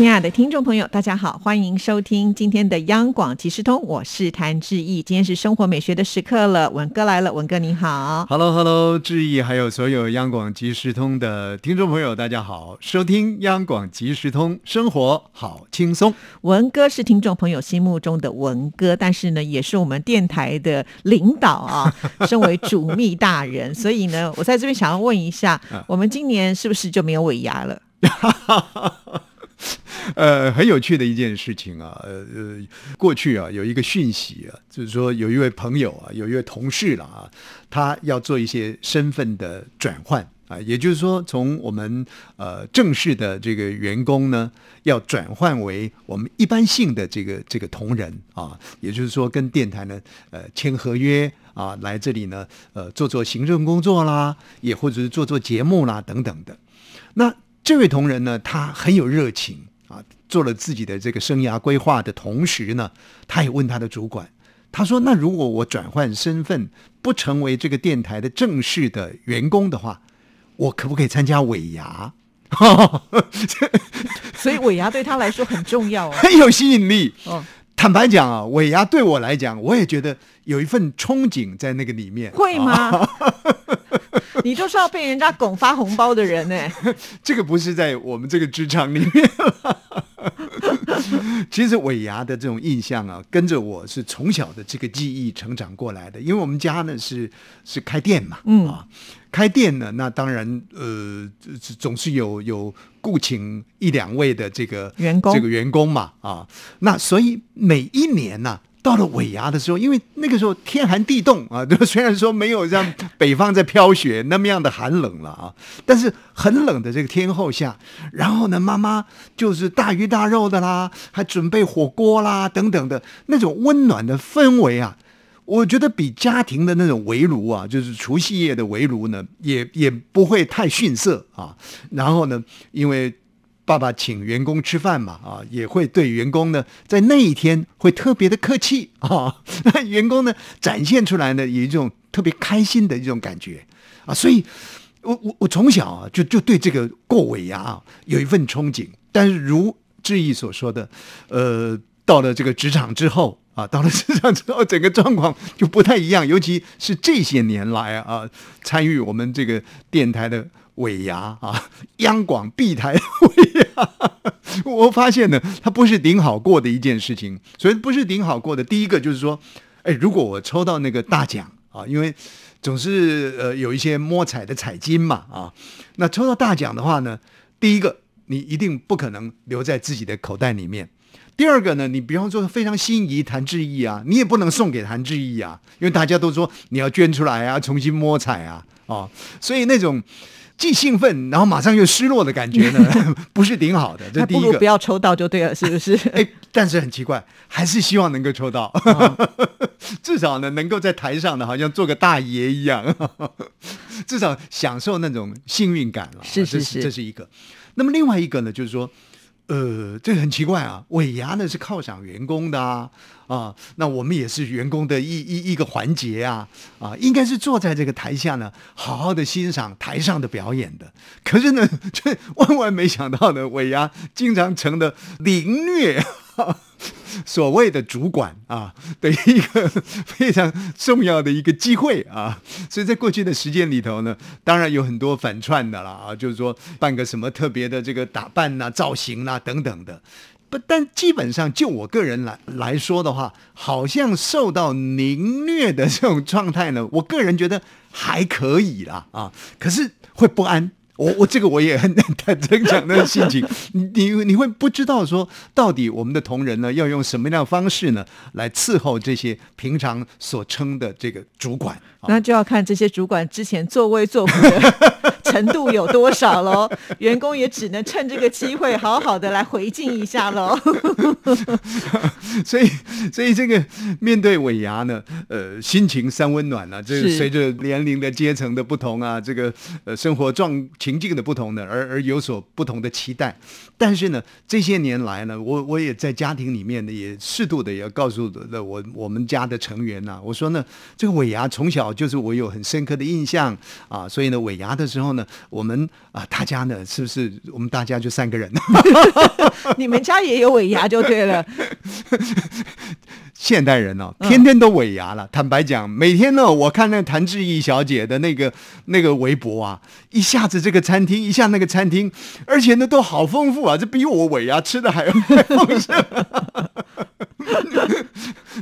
亲爱的听众朋友，大家好，欢迎收听今天的央广即时通，我是谭志毅。今天是生活美学的时刻了，文哥来了，文哥你好。Hello，Hello，志毅，还有所有央广即时通的听众朋友，大家好，收听央广即时通，生活好轻松。文哥是听众朋友心目中的文哥，但是呢，也是我们电台的领导啊，身为主秘大人，所以呢，我在这边想要问一下，我们今年是不是就没有尾牙了？呃，很有趣的一件事情啊，呃呃，过去啊有一个讯息啊，就是说有一位朋友啊，有一位同事了啊，他要做一些身份的转换啊，也就是说从我们呃正式的这个员工呢，要转换为我们一般性的这个这个同仁啊，也就是说跟电台呢呃签合约啊，来这里呢呃做做行政工作啦，也或者是做做节目啦等等的。那这位同仁呢，他很有热情啊，做了自己的这个生涯规划的同时呢，他也问他的主管，他说：“那如果我转换身份，不成为这个电台的正式的员工的话，我可不可以参加尾牙？” 所以尾牙对他来说很重要哦。很有吸引力。哦，坦白讲啊，尾牙对我来讲，我也觉得有一份憧憬在那个里面。会吗？你就是要被人家拱发红包的人呢。这个不是在我们这个职场里面。其实尾牙的这种印象啊，跟着我是从小的这个记忆成长过来的。因为我们家呢是是开店嘛，嗯啊，开店呢，那当然呃总是有有雇请一两位的这个员工这个员工嘛，啊，那所以每一年呢、到了尾牙的时候，因为那个时候天寒地冻啊，对吧？虽然说没有像北方在飘雪那么样的寒冷了啊，但是很冷的这个天候下，然后呢，妈妈就是大鱼大肉的啦，还准备火锅啦等等的那种温暖的氛围啊，我觉得比家庭的那种围炉啊，就是除夕夜的围炉呢，也也不会太逊色啊。然后呢，因为爸爸请员工吃饭嘛，啊，也会对员工呢，在那一天会特别的客气啊，那员工呢展现出来呢，有一种特别开心的一种感觉啊，所以我我我从小啊就就对这个过尾牙啊有一份憧憬，但是如志毅所说的，呃，到了这个职场之后。啊，到了职场之后，整个状况就不太一样，尤其是这些年来啊，参与我们这个电台的尾牙啊，央广闭台，我发现呢，它不是顶好过的一件事情。所以不是顶好过的，第一个就是说，哎，如果我抽到那个大奖啊，因为总是呃有一些摸彩的彩金嘛啊，那抽到大奖的话呢，第一个你一定不可能留在自己的口袋里面。第二个呢，你比方说非常心仪谭志毅啊，你也不能送给谭志毅啊，因为大家都说你要捐出来啊，重新摸彩啊，哦，所以那种既兴奋然后马上又失落的感觉呢，不是挺好的。这第一个不不。要抽到就对了，是不是？哎，但是很奇怪，还是希望能够抽到，至少呢能够在台上呢，好像做个大爷一样，至少享受那种幸运感了。这是是是这是一个。那么另外一个呢，就是说。呃，这很奇怪啊，尾牙呢是犒赏员工的啊，啊，那我们也是员工的一一一个环节啊，啊，应该是坐在这个台下呢，好好的欣赏台上的表演的。可是呢，却万万没想到呢，尾牙经常成了凌虐。所谓的主管啊的一个非常重要的一个机会啊，所以在过去的时间里头呢，当然有很多反串的啦啊，就是说办个什么特别的这个打扮呐、造型呐、等等的。不，但基本上就我个人来来说的话，好像受到凌虐的这种状态呢，我个人觉得还可以啦啊，可是会不安。我我这个我也很坦诚讲的心情，你你你会不知道说到底我们的同仁呢要用什么样的方式呢来伺候这些平常所称的这个主管啊？那就要看这些主管之前作威作福的 程度有多少喽？员工也只能趁这个机会好好的来回敬一下喽。所以，所以这个面对尾牙呢，呃，心情三温暖啊，这随着年龄的阶层的不同啊，这个呃生活状情境的不同呢，而而有所不同的期待。但是呢，这些年来呢，我我也在家庭里面呢，也适度的也告诉了我我们家的成员呐、我说呢，这个尾牙从小就是我有很深刻的印象啊，所以呢，尾牙的时候呢，我们啊大家呢，是不是我们大家就三个人？你们家也有尾牙就对了，现代人哦，嗯天天都尾牙了。坦白讲，每天呢，我看那谭志毅小姐的那个那个微博啊，一下子这个餐厅，一下那个餐厅，而且呢都好丰富啊，这比我尾牙吃的还 还丰盛。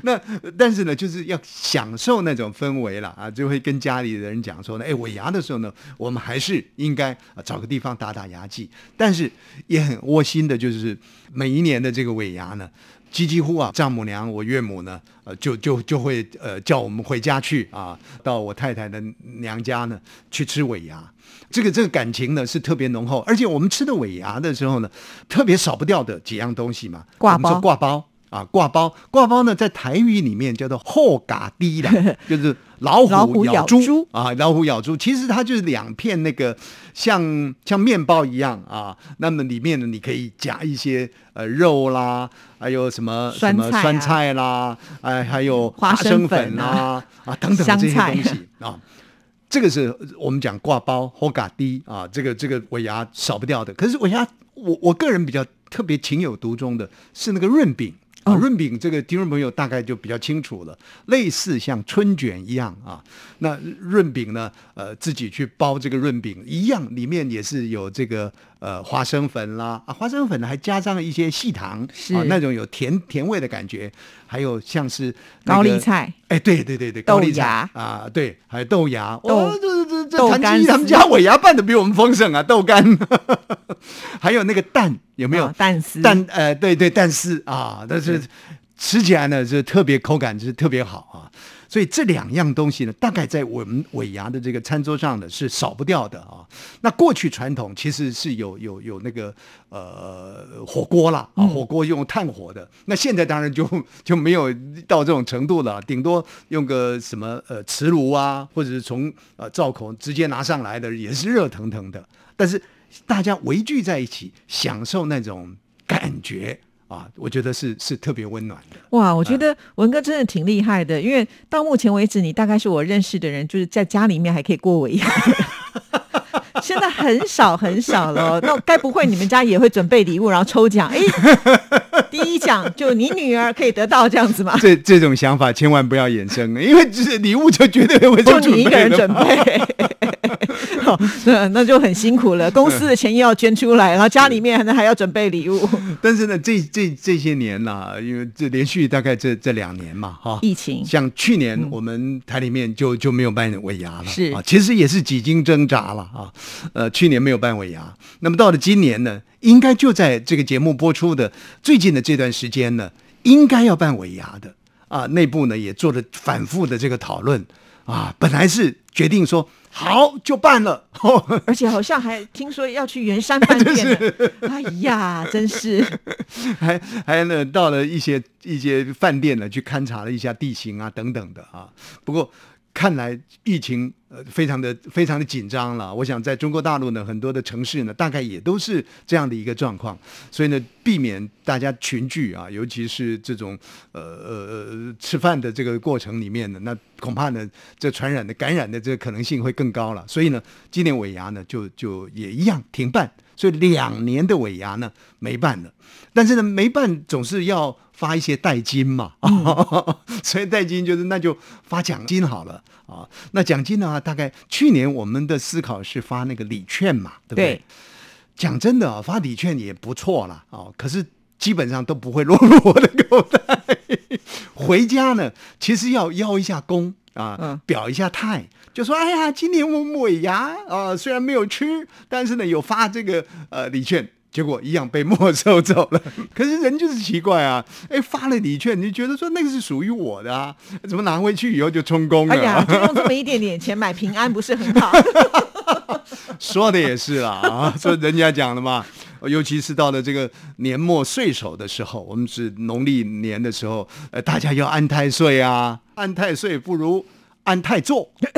那但是呢，就是要享受那种氛围了啊，就会跟家里的人讲说呢，哎，尾牙的时候呢，我们还是应该啊找个地方打打牙祭，但是也很窝心的，就是每一年的这个尾牙呢。几几乎啊，丈母娘、我岳母呢，呃，就就就会呃叫我们回家去啊，到我太太的娘家呢去吃尾牙。这个这个感情呢是特别浓厚，而且我们吃的尾牙的时候呢，特别少不掉的几样东西嘛，挂包挂包啊，挂包，挂包呢在台语里面叫做后嘎滴的，就是老老虎虎咬猪啊，老虎咬猪，其实它就是两片那个像像面包一样啊，那么里面呢你可以夹一些呃肉啦，还有什么什么酸菜啦，哎、还有花生生粉啦啊啊等等这些东西啊。这个是我们讲挂包后嘎滴啊，这个这个尾牙少不掉的。可是尾牙，我我个人比较特别情有独钟的是那个润饼。啊，哦。润饼这个听众朋友大概就比较清楚了，类似像春卷一样啊。那润饼呢，呃，自己去包这个润饼一样，里面也是有这个呃花生粉啦，啊，花生粉呢还加上一些细糖，是。啊，那种有甜甜味的感觉，还有像是、那高丽菜，哎，对对对对，高丽菜。啊，对，还有豆芽，豆哦，这这这谭豆干他们家尾牙办的比我们丰盛啊，豆干，还有那个蛋有没有？哦蛋丝蛋呃，对对，蛋丝啊，但是吃起来呢是特别口感是特别好啊。所以这两样东西呢，大概在我们尾牙的这个餐桌上呢是少不掉的啊。那过去传统其实是有有有那个呃火锅啦啊，火锅用炭火的。那现在当然就 就没有到这种程度了，顶多用个什么呃磁炉啊，或者是从呃灶口直接拿上来的，也是热腾腾的。但是大家围聚在一起，享受那种感觉啊，我觉得是是特别温暖的。哇，我觉得文哥真的挺厉害的，因为到目前为止，你大概是我认识的人，就是在家里面还可以过尾牙的。现在很少很少了哦，那该不会你们家也会准备礼物，然后抽奖？哎，第一奖就你女儿可以得到这样子吗？这这种想法千万不要衍生，因为这礼物就绝对会就你一个人准准备那那就很辛苦了。公司的钱又要捐出来，然后家里面还还要准备礼物。但是呢，这这这些年呐、因为这连续大概这这两年嘛，哈，疫情像去年我们台里面就就没有办尾牙了，是啊，其实也是几经挣扎了啊，呃，去年没有办尾牙，那么到了今年呢，应该就在这个节目播出的最近的这段时间呢，应该要办尾牙的啊，内部呢也做了反复的这个讨论啊，本来是决定说好就办了，哦 而且好像还听说要去圆山饭店呢。哎呀，真是 还还呢，到了一些一些饭店呢，去勘察了一下地形啊等等的啊。不过看来疫情呃非常的非常的紧张了。我想在中国大陆呢，很多的城市呢，大概也都是这样的一个状况。所以呢，避免大家群聚啊，尤其是这种呃呃呃吃饭的这个过程里面呢，那恐怕呢，这传染的感染的这个可能性会更高了。所以呢，今年尾牙呢，就就也一样停办。所以两年的尾牙呢没办了，但是呢没办总是要发一些代金嘛，所以代金就是那就发奖金好了啊。那奖金的话，大概去年我们的思考是发那个礼券嘛，对不对？对讲真的啊，发礼券也不错啦，哦，可是基本上都不会落入我的口袋。回家呢，其实要邀一下功啊，嗯表一下态，就说哎呀，今年我们尾牙啊，虽然没有吃，但是呢有发这个呃礼券。结果一样被没收走了。可是人就是奇怪啊，哎，发了礼券，你就觉得说那个是属于我的啊，怎么拿回去以后就充公了？哎呀，就用这么一点点钱买平安，不是很好？说的也是啦啊，说人家讲的嘛，尤其是到了这个年末岁首的时候，我们是农历年的时候，呃，大家要安太岁啊，安太岁不如。安太座，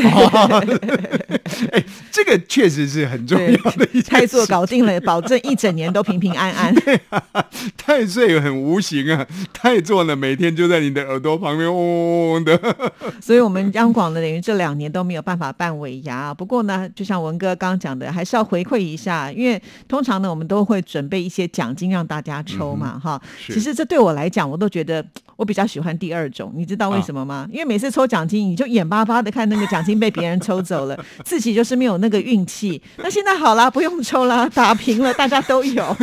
哎，这个确实是很重要的一太座搞定了，保证一整年都平平安安。太岁很无形啊，太座呢每天就在你的耳朵旁边嗡嗡的。所以，我们央广的等于这两年都没有办法办尾牙。不过呢，就像文哥刚刚讲的，还是要回馈一下，因为通常呢，我们都会准备一些奖金让大家抽嘛，哈。其实这对我来讲，我都觉得。我比较喜欢第二种，你知道为什么吗？因为每次抽奖金，你就眼巴巴的看那个奖金被别人抽走了，自己就是没有那个运气。那现在好啦，不用抽啦，打平了，大家都有。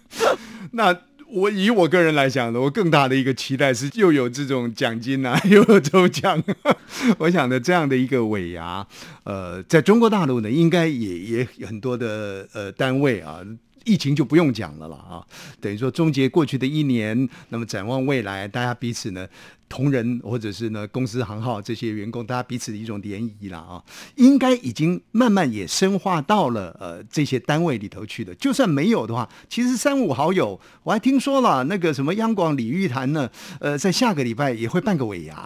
那我以我个人来讲呢，我更大的一个期待是又有这种奖金啊，又有抽奖。我想呢，这样的一个尾牙，呃，在中国大陆呢，应该也也很多的呃单位啊。疫情就不用讲了了啊，等于说终结过去的一年，那么展望未来，大家彼此呢。同仁或者是呢公司行号这些员工，大家彼此的一种联谊了啊，应该已经慢慢也深化到了呃这些单位里头去的。就算没有的话，其实三五好友，我还听说了那个什么央广李玉潭呢，呃，在下个礼拜也会办个尾牙。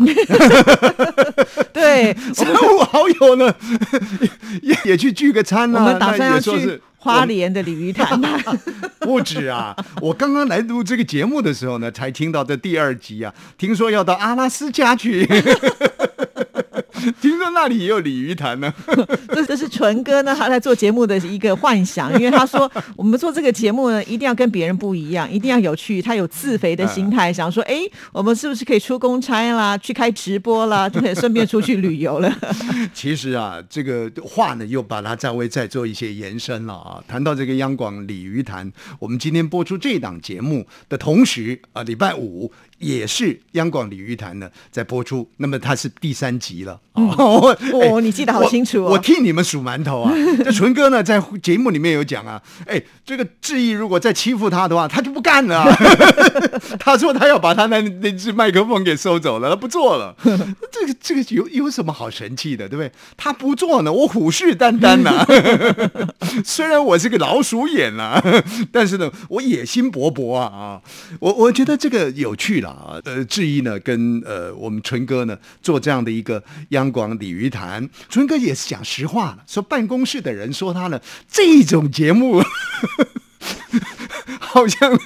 对，三五好友呢也也去聚个餐呢。我们打算要去花莲的鲤鱼潭。不止啊，我刚刚来录这个节目的时候呢，才听到这第二集啊，听说要到。阿拉斯加去。听说那里也有鲤鱼潭呢，这这是纯哥呢，他在做节目的一个幻想，因为他说我们做这个节目呢，一定要跟别人不一样，一定要有趣。他有自肥的心态，想说，哎，我们是不是可以出公差啦，去开直播啦，就可以顺便出去旅游了？其实啊，这个话呢，又把它再为再做一些延伸了啊。谈到这个央广鲤鱼潭，我们今天播出这档节目的同时啊，礼拜五也是央广鲤鱼潭呢在播出，那么它是第三集了。哦，哦，你记得好清楚哦！我替你们数馒头啊！这纯哥呢，在节目里面有讲啊，哎，这个志毅如果再欺负他的话，他就不干了。他说他要把他那那只麦克风给收走了，他不做了。这个这个有有什么好神气的，对不对？他不做呢，我虎视眈眈呐。虽然我是个老鼠眼呐，但是呢，我野心勃勃啊啊！我我觉得这个有趣了啊。呃，志毅呢，跟呃我们纯哥呢，做这样的一个央。广鲤鱼潭，春哥也是讲实话了，说办公室的人说他呢，这种节目 好像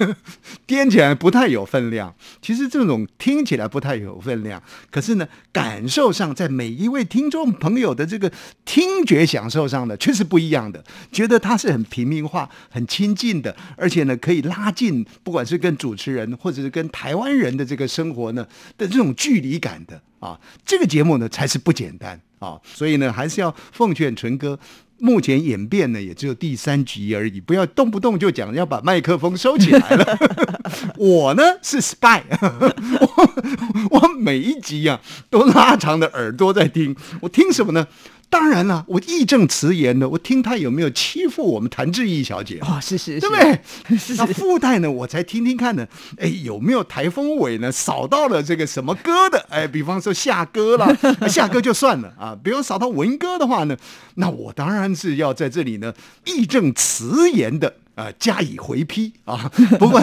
掂起来不太有分量。其实这种听起来不太有分量，可是呢，感受上在每一位听众朋友的这个听觉享受上呢，却是不一样的。觉得他是很平民化、很亲近的，而且呢，可以拉近不管是跟主持人或者是跟台湾人的这个生活呢的这种距离感的。啊，这个节目呢才是不简单啊，所以呢还是要奉劝纯哥，目前演变呢也只有第三集而已，不要动不动就讲要把麦克风收起来了。我呢是 spy，我我每一集呀都拉长的耳朵在听，我听什么呢？当然了，我义正辞严的，我听他有没有欺负我们谭志毅小姐哦，是是，对不对？那附带呢，我才听听看呢，哎，有没有台风尾呢扫到了这个什么歌的？哎，比方说夏歌了，夏歌就算了啊。比方扫到文歌的话呢，那我当然是要在这里呢义正辞严的。呃，加以回批啊！不过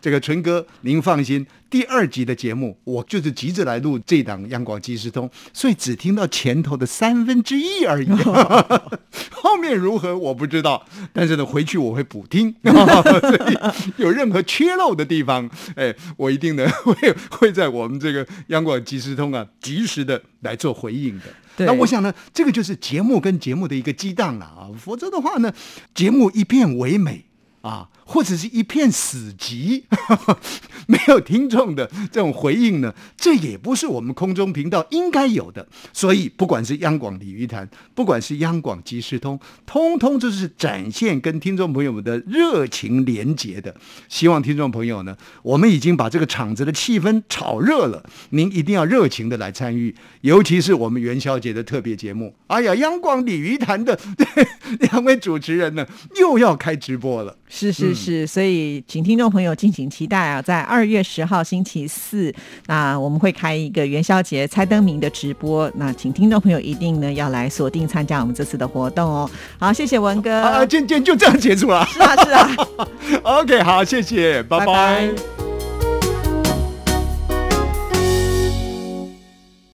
这个纯哥，您放心，第二集的节目我就是急着来录这档央广即时通，所以只听到前头的三分之一而已，后面如何我不知道。但是呢，回去我会补听，所以有任何缺漏的地方，哎，我一定呢 会会在我们这个央广即时通啊，及时的来做回应的。那我想呢，这个就是节目跟节目的一个激荡了啊，否则的话呢，节目一片唯美。啊，或者是一片死寂，没有听众的这种回应呢，这也不是我们空中频道应该有的。所以，不管是央广鲤鱼潭，不管是央广即时通，通通就是展现跟听众朋友们的热情连结的。希望听众朋友呢，我们已经把这个场子的气氛炒热了，您一定要热情的来参与，尤其是我们元宵节的特别节目。哎呀，央广鲤鱼潭的 两位主持人呢，又要开直播了。是是是，所以请听众朋友敬请期待啊，在二二月十号星期四，那我们会开一个元宵节猜灯谜的直播，那请听众朋友一定呢要来锁定参加我们这次的活动哦。好，谢谢文哥。啊，今天就这样结束了。是啊，是啊。OK，好，谢谢，拜拜拜